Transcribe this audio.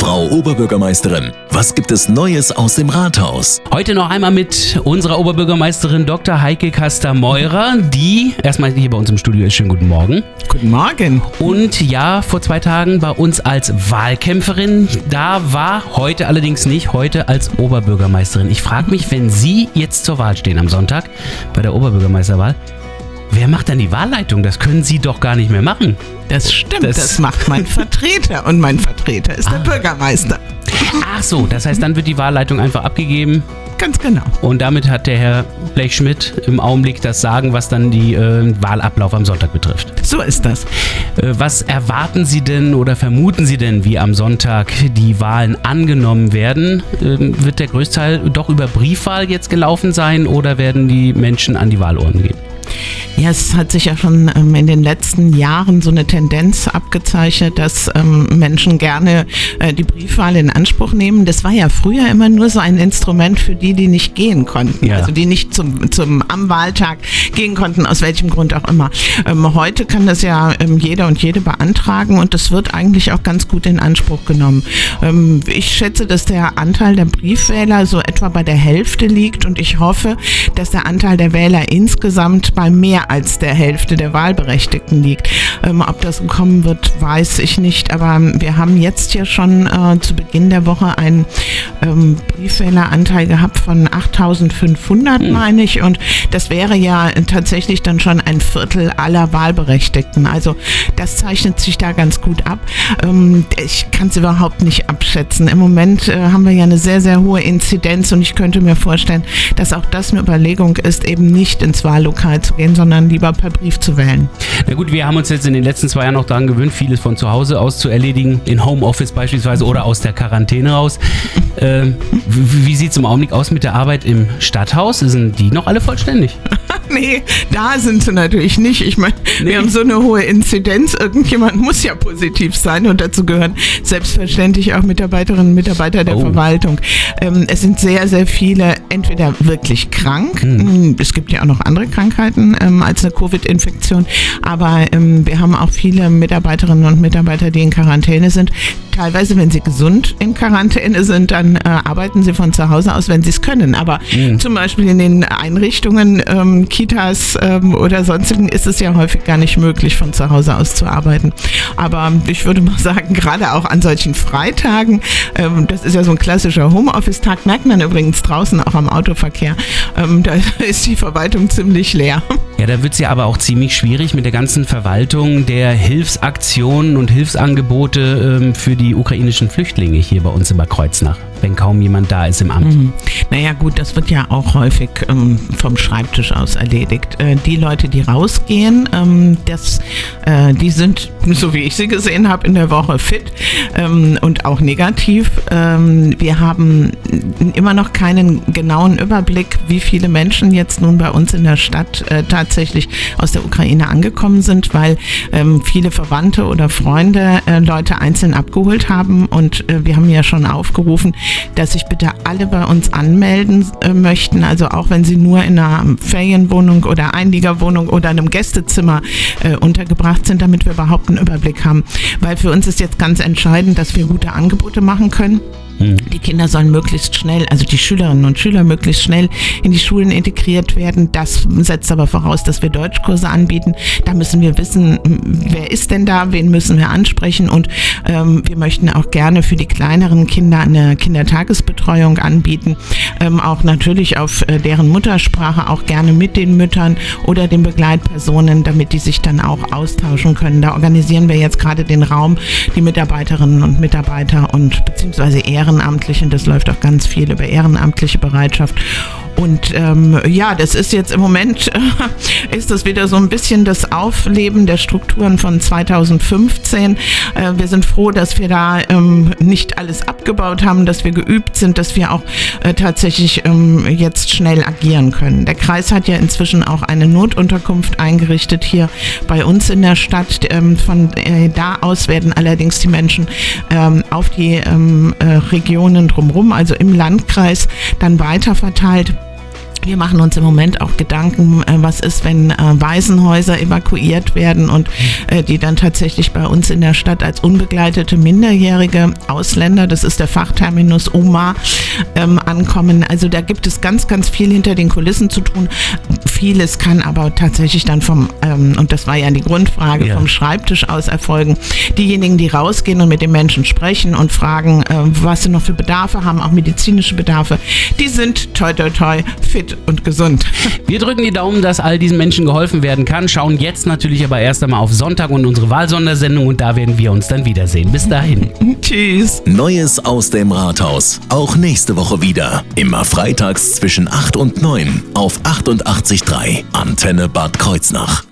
Frau Oberbürgermeisterin, was gibt es Neues aus dem Rathaus? Heute noch einmal mit unserer Oberbürgermeisterin Dr. Heike Kaster-Meurer, die erstmal hier bei uns im Studio ist. Schönen guten Morgen. Guten Morgen. Und ja, vor zwei Tagen bei uns als Wahlkämpferin. Da war heute allerdings nicht, heute als Oberbürgermeisterin. Ich frage mich, wenn Sie jetzt zur Wahl stehen am Sonntag bei der Oberbürgermeisterwahl, Wer macht dann die Wahlleitung? Das können Sie doch gar nicht mehr machen. Das stimmt, das, das macht mein Vertreter und mein Vertreter ist ah. der Bürgermeister. Ach so, das heißt, dann wird die Wahlleitung einfach abgegeben. Ganz genau. Und damit hat der Herr Blechschmidt im Augenblick das Sagen, was dann die äh, Wahlablauf am Sonntag betrifft. So ist das. Äh, was erwarten Sie denn oder vermuten Sie denn, wie am Sonntag die Wahlen angenommen werden? Äh, wird der Größteil doch über Briefwahl jetzt gelaufen sein oder werden die Menschen an die Wahlurnen gehen? Ja, es hat sich ja schon ähm, in den letzten Jahren so eine Tendenz abgezeichnet, dass ähm, Menschen gerne äh, die Briefwahl in Anspruch nehmen. Das war ja früher immer nur so ein Instrument für die, die nicht gehen konnten, ja. also die nicht zum, zum am Wahltag gehen konnten, aus welchem Grund auch immer. Ähm, heute kann das ja ähm, jeder und jede beantragen und das wird eigentlich auch ganz gut in Anspruch genommen. Ähm, ich schätze, dass der Anteil der Briefwähler so etwa bei der Hälfte liegt und ich hoffe, dass der Anteil der Wähler insgesamt bei mehr als der Hälfte der Wahlberechtigten liegt. Ähm, ob das kommen wird, weiß ich nicht. Aber wir haben jetzt ja schon äh, zu Beginn der Woche einen ähm, Briefwähleranteil gehabt von 8.500, mhm. meine ich. Und das wäre ja tatsächlich dann schon ein Viertel aller Wahlberechtigten. Also das zeichnet sich da ganz gut ab. Ähm, ich kann es überhaupt nicht abschätzen. Im Moment äh, haben wir ja eine sehr, sehr hohe Inzidenz und ich könnte mir vorstellen, dass auch das eine Überlegung ist, eben nicht ins Wahllokal zu gehen, sondern sondern lieber per Brief zu wählen. Na gut, wir haben uns jetzt in den letzten zwei Jahren noch daran gewöhnt, vieles von zu Hause aus zu erledigen, in Homeoffice beispielsweise oder aus der Quarantäne raus. Äh, wie sieht es im Augenblick aus mit der Arbeit im Stadthaus? Sind die noch alle vollständig? nee, da sind sie natürlich nicht. Ich meine, nee. wir haben so eine hohe Inzidenz. Irgendjemand muss ja positiv sein und dazu gehören selbstverständlich auch Mitarbeiterinnen und Mitarbeiter der oh. Verwaltung. Ähm, es sind sehr, sehr viele entweder wirklich krank. Hm. Es gibt ja auch noch andere Krankheiten ähm, als eine Covid-Infektion. Aber ähm, wir haben auch viele Mitarbeiterinnen und Mitarbeiter, die in Quarantäne sind. Teilweise, wenn sie gesund in Quarantäne sind, dann äh, arbeiten sie von zu Hause aus, wenn sie es können. Aber hm. zum Beispiel in den Einrichtungen, ähm, Kitas ähm, oder sonstigen ist es ja häufig gar nicht möglich, von zu Hause aus zu arbeiten. Aber ich würde mal sagen, gerade auch an solchen Freitagen, ähm, das ist ja so ein klassischer Homeoffice-Tag, merkt man übrigens draußen auch am Autoverkehr, ähm, da ist die Verwaltung ziemlich leer. Ja, da wird es ja aber auch ziemlich schwierig mit der ganzen Verwaltung der Hilfsaktionen und Hilfsangebote ähm, für die ukrainischen Flüchtlinge hier bei uns in Bad Kreuznach wenn kaum jemand da ist im Amt. Mhm. Naja gut, das wird ja auch häufig ähm, vom Schreibtisch aus erledigt. Äh, die Leute, die rausgehen, ähm, das, äh, die sind, so wie ich sie gesehen habe, in der Woche fit ähm, und auch negativ. Ähm, wir haben immer noch keinen genauen Überblick, wie viele Menschen jetzt nun bei uns in der Stadt äh, tatsächlich aus der Ukraine angekommen sind, weil ähm, viele Verwandte oder Freunde äh, Leute einzeln abgeholt haben und äh, wir haben ja schon aufgerufen, dass sich bitte alle bei uns anmelden äh, möchten. Also auch wenn sie nur in einer Ferienwohnung oder Einliegerwohnung oder einem Gästezimmer äh, untergebracht sind, damit wir überhaupt einen Überblick haben. Weil für uns ist jetzt ganz entscheidend, dass wir gute Angebote machen können. Die Kinder sollen möglichst schnell, also die Schülerinnen und Schüler möglichst schnell in die Schulen integriert werden. Das setzt aber voraus, dass wir Deutschkurse anbieten. Da müssen wir wissen, wer ist denn da, wen müssen wir ansprechen und ähm, wir möchten auch gerne für die kleineren Kinder eine Kindertagesbetreuung anbieten. Ähm, auch natürlich auf äh, deren Muttersprache, auch gerne mit den Müttern oder den Begleitpersonen, damit die sich dann auch austauschen können. Da organisieren wir jetzt gerade den Raum, die Mitarbeiterinnen und Mitarbeiter und beziehungsweise Ehrenamtliche Ehrenamtlichen. Das läuft auch ganz viel über ehrenamtliche Bereitschaft. Und ähm, ja, das ist jetzt im Moment, äh, ist das wieder so ein bisschen das Aufleben der Strukturen von 2015. Äh, wir sind froh, dass wir da ähm, nicht alles abgebaut haben, dass wir geübt sind, dass wir auch äh, tatsächlich ähm, jetzt schnell agieren können. Der Kreis hat ja inzwischen auch eine Notunterkunft eingerichtet hier bei uns in der Stadt. Ähm, von äh, da aus werden allerdings die Menschen ähm, auf die ähm, äh, Regionen drumherum, also im Landkreis, dann weiter verteilt. Wir machen uns im Moment auch Gedanken, äh, was ist, wenn äh, Waisenhäuser evakuiert werden und äh, die dann tatsächlich bei uns in der Stadt als unbegleitete minderjährige Ausländer, das ist der Fachterminus OMA, ähm, ankommen. Also da gibt es ganz, ganz viel hinter den Kulissen zu tun. Vieles kann aber tatsächlich dann vom, ähm, und das war ja die Grundfrage, Ja. vom Schreibtisch aus erfolgen. Diejenigen, die rausgehen und mit den Menschen sprechen und fragen, was sie noch für Bedarfe haben, auch medizinische Bedarfe, die sind toi toi toi fit und gesund. Wir drücken die Daumen, dass all diesen Menschen geholfen werden kann. Schauen jetzt natürlich aber erst einmal auf Sonntag und unsere Wahlsondersendung und da werden wir uns dann wiedersehen. Bis dahin. Tschüss. Neues aus dem Rathaus. Auch nächste Woche wieder. Immer freitags zwischen 8 und 9 auf 88.3 Antenne Bad Kreuznach.